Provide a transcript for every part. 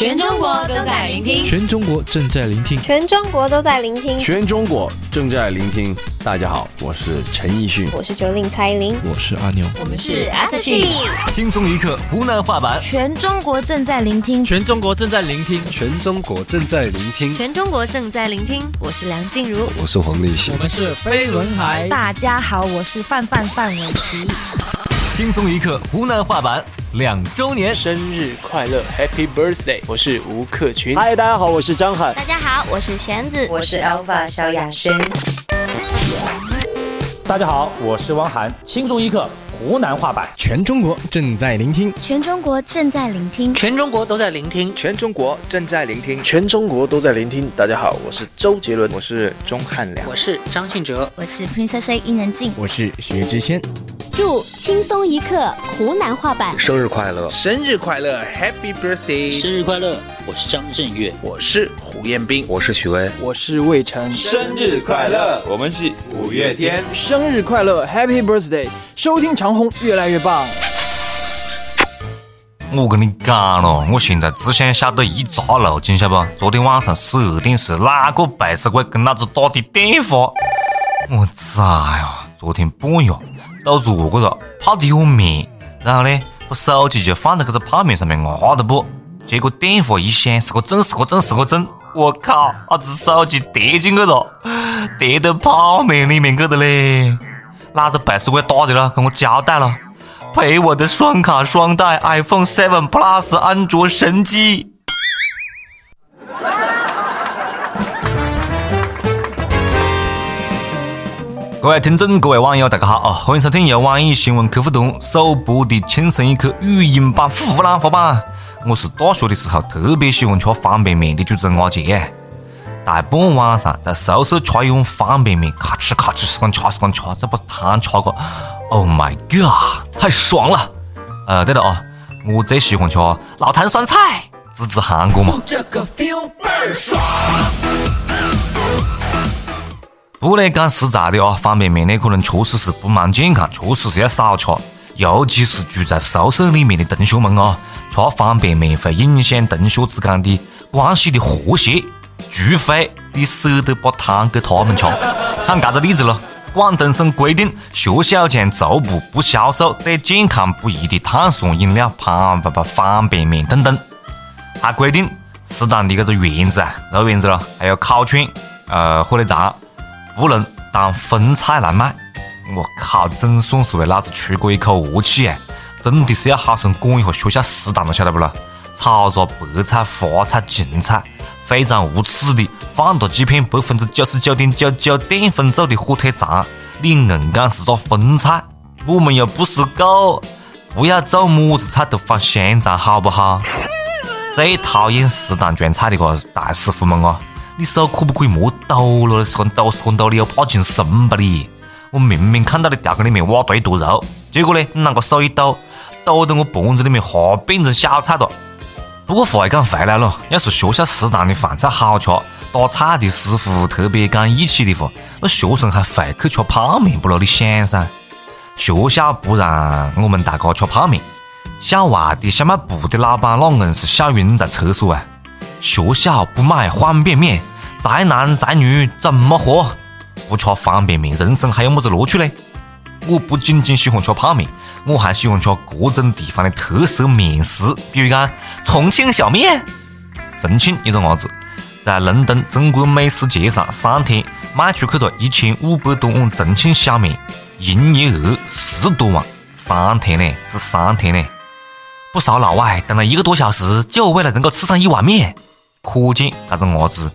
全中国都在聆听，全中国正在聆听，全中国都在聆听，全中国正在聆听。大家好，我是陈奕迅，我是九令蔡依林，我是阿牛，我们是 S H。轻松一刻湖南话版，全中国正在聆听，全中国正在聆听，全中国正在聆听，全中国正在聆听。我是梁静茹，我是黄立行，我们是飞轮海。大家好，我是范范范玮琪。轻松一刻湖南话版两周年生日快乐，Happy Birthday！我是吴克群。嗨，大家好，我是张翰。大家好，我是弦子，我是 Alpha 萧亚轩。大家好，我是汪涵。轻松一刻湖南话版，全中国正在聆听，全中国正在聆听，全中国都在聆听，全中国正在聆听，全中国都在聆听。大家好，我是周杰伦，我是钟汉良，我是张信哲，我是 Princess A 伊能静，我是薛之谦。祝轻松一刻湖南话版生日快乐！生日快乐，Happy Birthday！生日快乐！我是张震岳，我是胡彦斌，我是许巍，我是魏晨。生日快乐！我们是五月天。生日快乐，Happy Birthday！收听长虹越来越棒。我跟你讲了，我现在只想晓得一茬路径，晓不？昨天晚上十二点是哪个背时鬼跟老子打的电话？我操呀！昨天半夜都做过了泡的碗面，然后呢，把手机就放在这个泡面上面压的不？结果电话一响，是个震，是个震，是个震！我靠，把这手机跌进去了，跌到泡面里面去了嘞！哪个背时鬼打的了？跟我交代了。赔我的双卡双待 iPhone 7 Plus 安卓神机。各位听众，各位网友，大家好啊！欢迎收听由网易新闻客户端首播的《轻松一刻》语音版湖南话版。我是大学的时候特别喜欢吃方便面的主持人阿杰。大半晚上在宿舍吃一碗方便面，咔哧咔哧，时光吃，时光吃，再把汤吃个，Oh my god，太爽了！呃，对了啊，我最喜欢吃老坛酸菜，支持韩国嘛。不过呢，讲实在的啊，方便面呢可能确实是不蛮健康，确实是要少吃，尤其是住在宿舍里面的同学们啊，吃方便面会影响同学之间的关系的和谐。除非你舍得把汤给他们吃，看这个例子咯。广东省规定，学校将逐步不销售对健康不宜的碳酸饮料、胖不不方便面等等。还规定，适当的这个圆子啊、肉圆子咯，还有烤串、呃火腿肠，不能当荤菜来卖。我靠，总算是为老子出过一口恶气哎！真的是要好生管一下学校食堂了，晓得不咯？炒个白菜、花菜、芹菜。非常无耻的放了几片百分之九十九点九九淀粉做的火腿肠，你硬讲是个荤菜？我们又不是狗，不要做么子菜都放香肠好不好？最讨厌食堂装菜的个大师傅们啊！你手可不可以莫抖了？是抖是抖，你又怕进生吧你？我明明看到你吊缸里面挖堆坨肉，结果呢，你啷个手一抖，抖得我盘子里面哈变成小菜了。不过话又讲回来了，要是学校食堂的饭菜好吃，打菜的师傅特别讲义气的话，那学生还会去吃泡面不咯？你想噻？学校不让我们大家吃泡面，校外的小卖部的老板那硬是笑晕在厕所啊！学校不买方便面，宅男宅女怎么活？不吃方便面，人生还有么子乐趣嘞？我不仅仅喜欢吃泡面。我还喜欢吃各种地方的特色面食，比如讲重庆小面。重庆一个伢子在伦敦中国美食节上三天卖出去了一千五百多碗重庆小面，营业额十多万。三天呢，只三天呢，不少老外等了一个多小时，就为了能够吃上一碗面。可见这个伢子，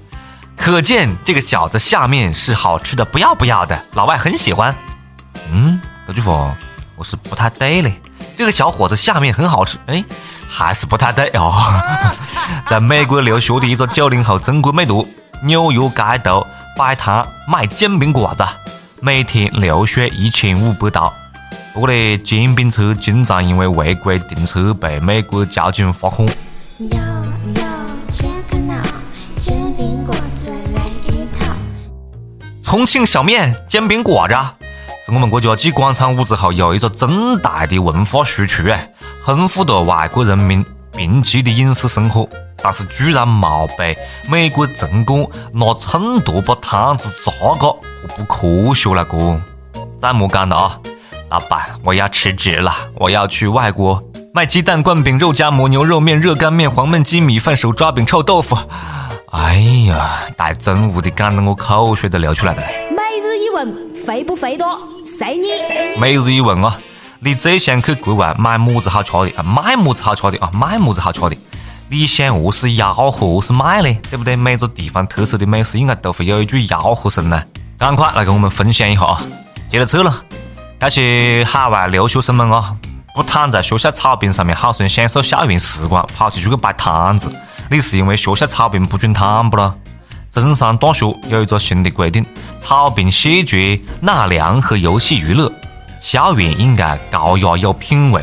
可见这个小子下面是好吃的不要不要的，老外很喜欢。嗯，这句话。我是不太对嘞，这个小伙子下面很好吃，哎，还是不太对哦。在美国留学的一个九零后中国美图，纽约街头摆摊卖煎饼果子，每天流水一千五百刀。不过呢，煎饼车经常因为违规停车被美国交警罚款。重庆小面煎饼果子。是我们国家继广场舞之后又一个重大的文化输出，丰富了外国人民贫瘠的饮食生活。但是居然没被美国城管拿秤砣把摊子砸个，不科学了哥。再莫讲了啊，老板，我要辞职了，我要去外国卖鸡蛋灌饼、肉夹馍、牛肉面、热干面、黄焖鸡、米饭、手抓饼、臭豆腐。哎呀，大中午的讲得我口水都流出来了。每日一问，肥不肥多？随你。每日一问啊，你最想去国外买么子好吃的啊？买么子好吃的啊？买么子好吃的？你想何是吆喝，何是卖呢？对不对？每个地方特色的美食应该都会有一句吆喝声呢。赶快来跟我们分享一下啊！接着扯了，那些海外留学生们啊，不躺在学校草坪上面好生享受校园时光，跑起出去摆摊子，你是因为学校草坪不准躺不咯？中山大学有一个新的规定：草坪谢绝纳凉和游戏娱乐，校园应该高雅有品味。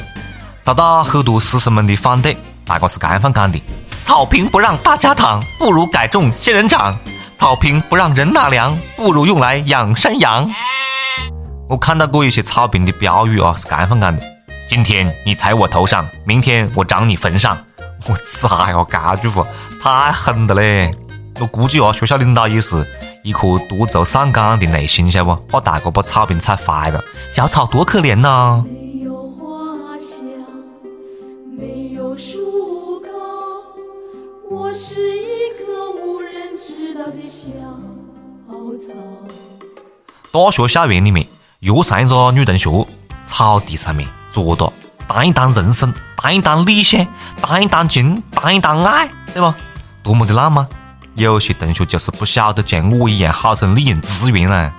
遭到很多师生们的反对，大家是这样讲的：草坪不让大家躺，不如改种仙人掌；草坪不让人纳凉，不如用来养山羊。我看到过一些草坪的标语啊，是这样讲的：今天你踩我头上，明天我长你坟上。我崽哟，这句话太狠了嘞！我估计哦，学校领导也是一颗多愁善感的内心，晓得不？怕大哥把草坪踩坏了，小草多可怜呐！没有花香，没有树高，我是一棵无人知道的小草。大学校园里面。又上一个女同学，草地上面坐着，谈一谈人生，谈一谈理想，谈一谈情，谈一谈爱，对吧？多么的浪漫！有些同学就是不晓得像我一样好生利用资源呢。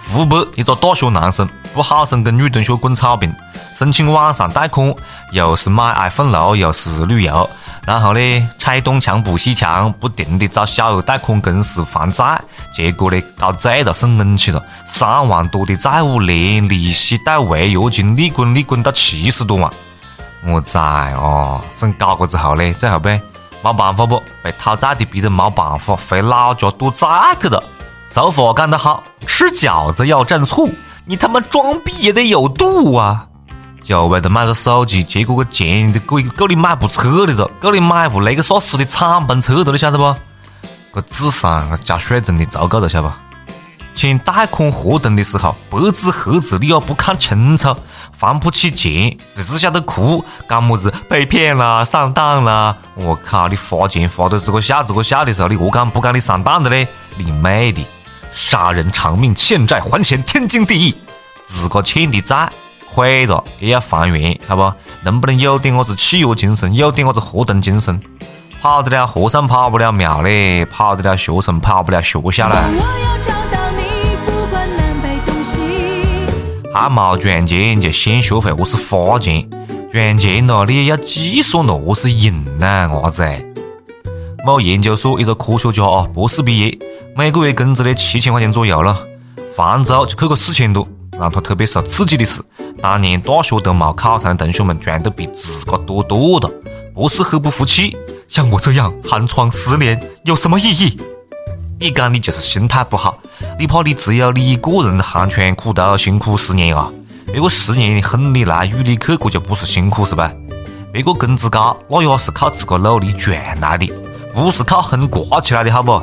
湖北一个大学男生不好生跟女同学滚草坪，申请网上贷款，又是买 iPhone 六，又是旅游。然后呢，拆东墙补西墙，不停的找小额贷款公司还债，结果呢，搞醉了，生闷气了，三万多的债务，连利息带违约金，利滚利滚到七十多万。我崽哦，生搞过之后呢，最后被没办法不，被讨债的逼得没办法，回老家躲债去了。俗话讲得好，吃饺子要蘸醋，你他妈装逼也得有度啊！就为了买个手机，结果个钱都够够你买部车的了，够你买部雷克萨斯的敞篷车的了，晓得不？个智商加税真的足够了，晓得不？签贷款合同的时候，白纸黑字你要不看清楚，还不起钱，只是晓得哭，讲么子被骗了、上当了。我靠，你花钱花的是个笑，是个笑的时候，你何敢不讲你上当的嘞？你妹的！杀人偿命，欠债还钱，天经地义。自个欠的债。毁了也要还原，好不？能不能有点么子契约精神，有点么子合同精神？跑得了和尚跑不了庙嘞，跑得了学生跑不了学校嘞。还没赚钱就先学会何是花钱，赚钱了你也要计算了何是用呢？伢子？某研究所一个科学家啊，博士毕业，每个月工资呢七千块钱左右了，房租就扣个四千多。让他特别受刺激的是。当年大学都没考上的同学们，赚得比自个多多了，不是很不服气。像我这样寒窗十年有什么意义？你讲你就是心态不好，你怕你只有你一个人寒窗苦读辛苦十年啊？别个十年恨你来与你去，这就不是辛苦是吧？别个工资高，那也是靠自个努力赚来的，不是靠风刮起来的，好不？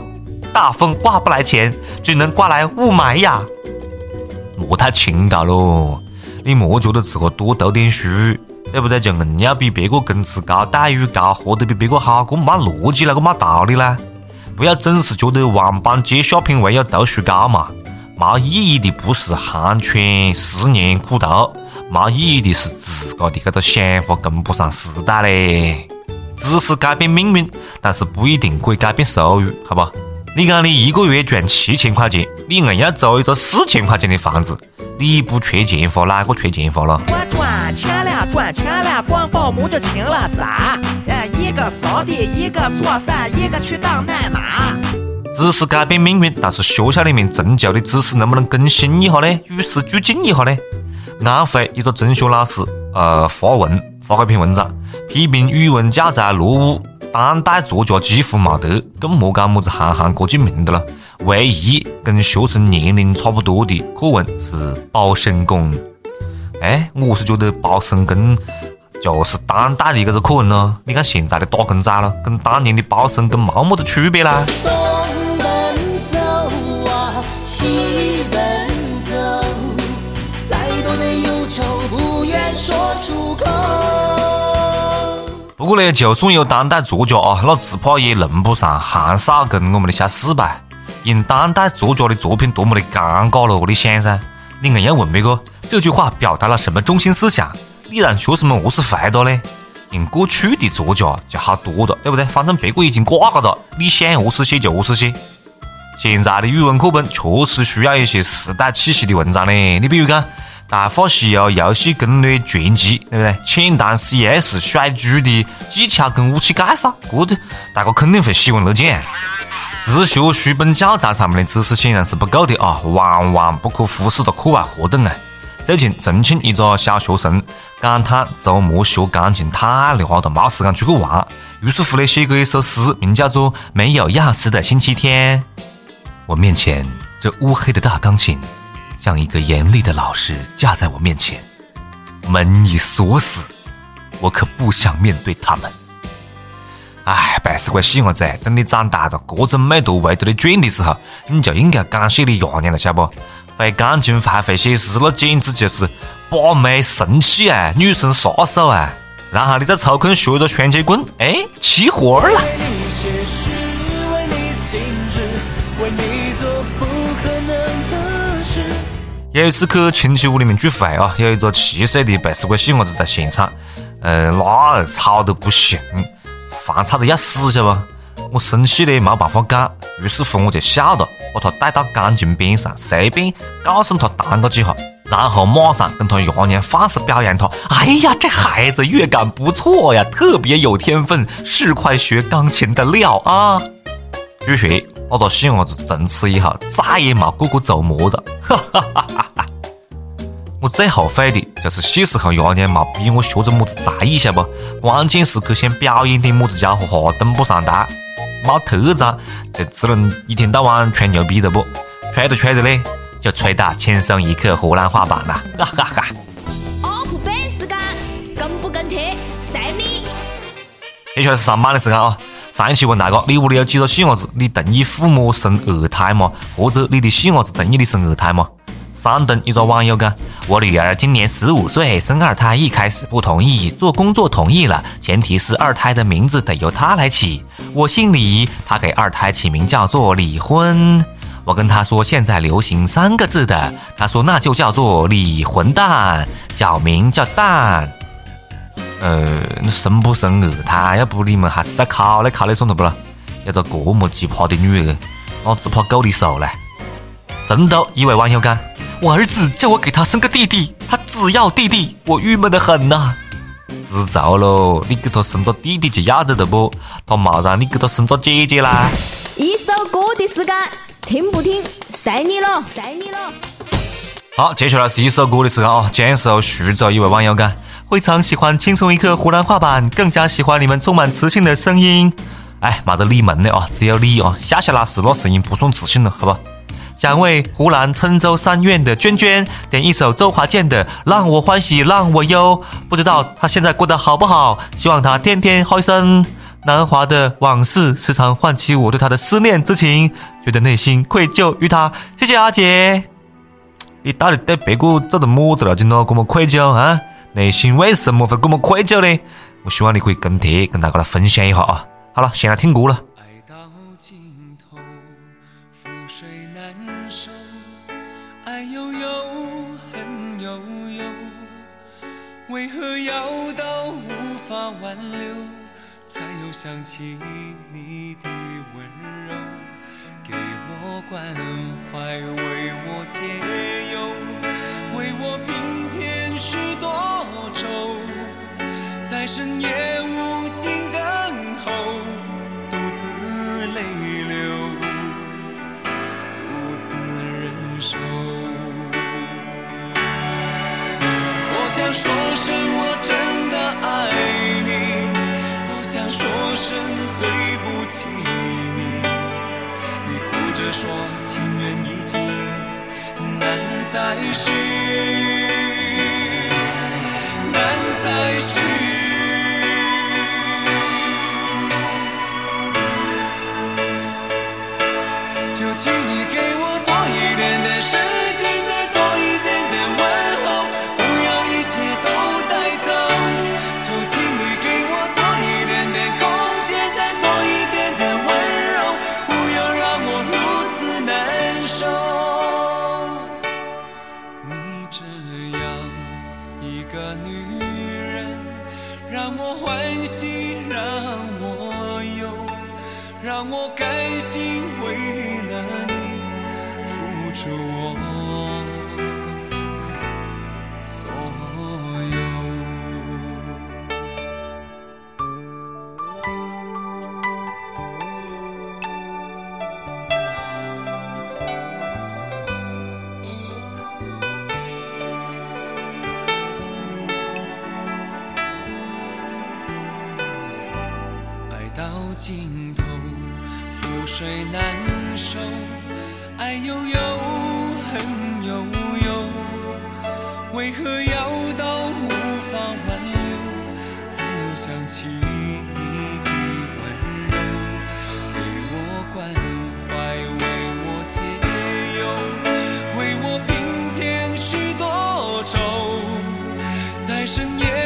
大风刮不来钱，只能刮来雾霾呀！莫太清高喽。你莫觉得自个多读点书，对不对？就硬要比别个工资高、待遇高，活得比别个好，这没逻辑了，这没道理啦！不要总是觉得万般皆下品，唯有读书高嘛。没意义的不是寒窗十年苦读，没意义的是自个的这个想法跟不上时代嘞。知识改变命运，但是不一定可以改变收入，好不？你讲你一个月赚七千块钱，你硬要租一个四千块钱的房子。你不缺钱花，哪个缺钱花了？我赚钱了，赚钱了，光保姆就请了仨，哎，一个扫地，一个做饭，一个去当奶妈。知识改变命运，但是学校里面陈旧的知识能不能更新一下呢？与时俱进一下呢？安徽一个中学老师，呃，发文发了篇文章，批评语文教材落伍，当代作家几乎没得，更莫讲么子韩寒、郭敬明的了。唯一跟学生年龄差不多的课文是《包身工》。哎，我是觉得《包身工》就是当代的这个课文咯。你看现在的打工仔了，跟当年的包身工没么子区别啦？不过呢，就算有当代作家啊，那只怕也轮不上韩少跟我们的小四吧。用当代作家的作品多么的尴尬咯，你想噻？你硬要问别个这句话表达了什么中心思想？你让学生们何是回答呢？用过去的作家就好多了，对不对？反正别个已经挂个了，你想何是写就何是写。现在的语文课本确实需要一些时代气息的文章呢。你比如讲《大话西游游戏攻略全集》，对不对？浅谈 CS 甩狙的技巧跟武器介绍，这个大家肯定会喜闻乐见。只学书本教材上面的知识显然是不够的啊，万万不可忽视的课外活动啊！最近重庆一个小学生感叹周末学钢琴太累了，没时间出去玩，于是乎呢写过一首诗，名叫做《没有钥匙的星期天》。我面前这乌黑的大钢琴，像一个严厉的老师架在我面前，门已锁死，我可不想面对他们。哎，白是块细伢子，等你长大了，各种美图围着你转的时候，你就应该感谢你爷娘了，晓不？会钢琴还会写诗，那简直就是把妹神器啊，女神杀手啊！然后你再抽空学个双截棍，哎，起活了。有一次去亲戚屋里面聚会啊，有一个七岁的背死鬼细伢子在现场，呃，那吵得不行。烦吵得要死，晓得不？我生气的没办法讲，于是乎我就笑了，把他带到钢琴边上，随便告诉他弹个几下，然后马上跟他爷娘放肆表扬他。哎呀，这孩子乐感不错呀，特别有天分，是块学钢琴的料啊！据说那个细伢子从此以后再也没过过周末了。哈哈哈哈哈！我最后悔的就是小时候爷娘没逼我学着么子才艺，晓不？关键时刻想表演点么子家伙哈，登不上台，没特长，就只能一天到晚吹牛逼的不？吹着吹着嘞，就吹到轻松一刻湖南话版了，哈哈哈跟不跟贴，随你。接下来是上班的时间啊！上一期问大家，你屋里有几个细伢子？你同意父母生二胎吗？或者你的细伢子同意你生二胎吗？山东一个网友讲：“我女儿今年十五岁，生二胎一开始不同意，做工作同意了，前提是二胎的名字得由她来起。我姓李，她给二胎起名叫做李婚。我跟她说现在流行三个字的，她说那就叫做李混蛋，小名叫蛋。呃，你生不生二胎？要不你们还是再考虑考虑算了不啦？有个这么奇葩的女儿，我只怕够你受了。”成都一位网友讲。我儿子叫我给他生个弟弟，他只要弟弟，我郁闷的很呐。知足喽，你给他生个弟弟就要得的不？他没让你给他生个姐姐啦。一首歌的时间，听不听随你了，随你了。好，接下来是一首歌的时间啊。江苏徐州一位网友讲，非常喜欢轻松一刻湖南话版，更加喜欢你们充满磁性的声音。哎，没得你们的啊，只有你啊。夏夏老师那声音不算磁性了，好吧？想为湖南郴州三院的娟娟点一首周华健的《让我欢喜让我忧》，不知道她现在过得好不好？希望她天天开心。南华的往事时常唤起我对她的思念之情，觉得内心愧疚于她。谢谢阿姐，你到底对别个做的么子了？就那这么愧疚啊？内心为什么会这么愧疚呢？我希望你可以跟帖跟大家来分享一下啊。好了，先来听歌了。为何要到无法挽留，才又想起你的温柔？给我关怀，深夜无尽等候，独自泪流，独自忍受。多想说声我真的爱你，多想说声对不起你。你哭着说情缘已尽，难再为何要到无法挽留，才又想起你的温柔，给我关怀，为我解忧，为我平添许多愁，在深夜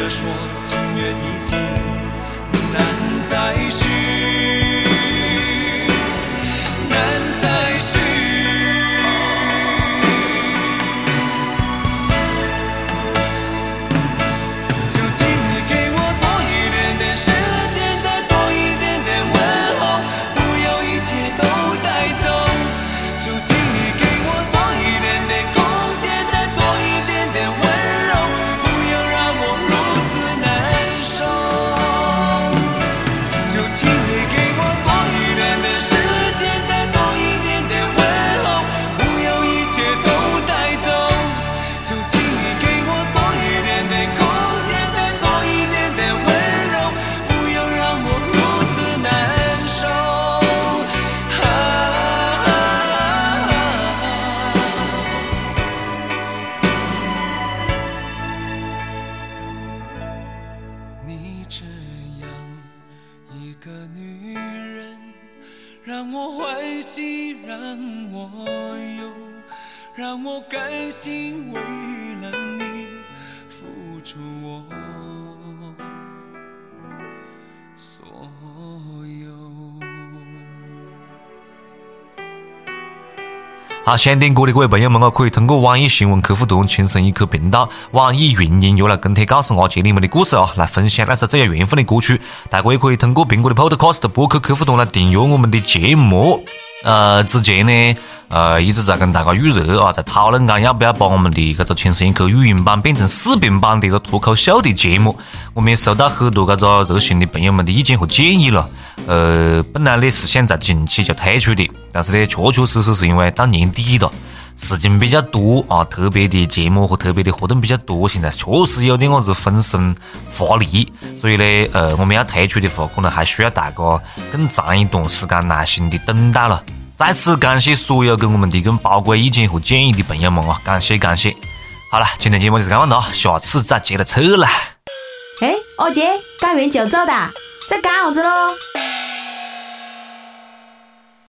着说情缘已尽，难再续，让我甘心为了你付出我所有。好，想点歌的各位朋友们啊，可以通过网易新闻客户端“轻松一刻”频道、网易云音乐来跟帖告诉阿杰你们的故事啊，来分享那首最有缘分的歌曲。大家也可以通过苹果的 Podcast 播客客户端来订阅我们的节目。呃，之前呢，呃，一直在跟大家预热啊，在讨论讲要不要把我们的这个《轻松一刻》语音版变成视频版的一个脱口秀的节目。我们也收到很多这个热心的朋友们的意见和建议了。呃，本来呢是想在近期就推出的，但是呢，确确实实是因为到年底了，事情比较多啊，特别的节目和特别的活动比较多，现在确实有点么子分身乏力，所以呢，呃，我们要推出的话，可能还需要大家更长一段时间耐心的等待了。在此感谢所有给我们提供宝贵意见和建议的朋友们啊，感谢感谢。好了，今天节目就是这样了，下次再接着扯了。哎，二姐，干完就走的，在干啥子喽？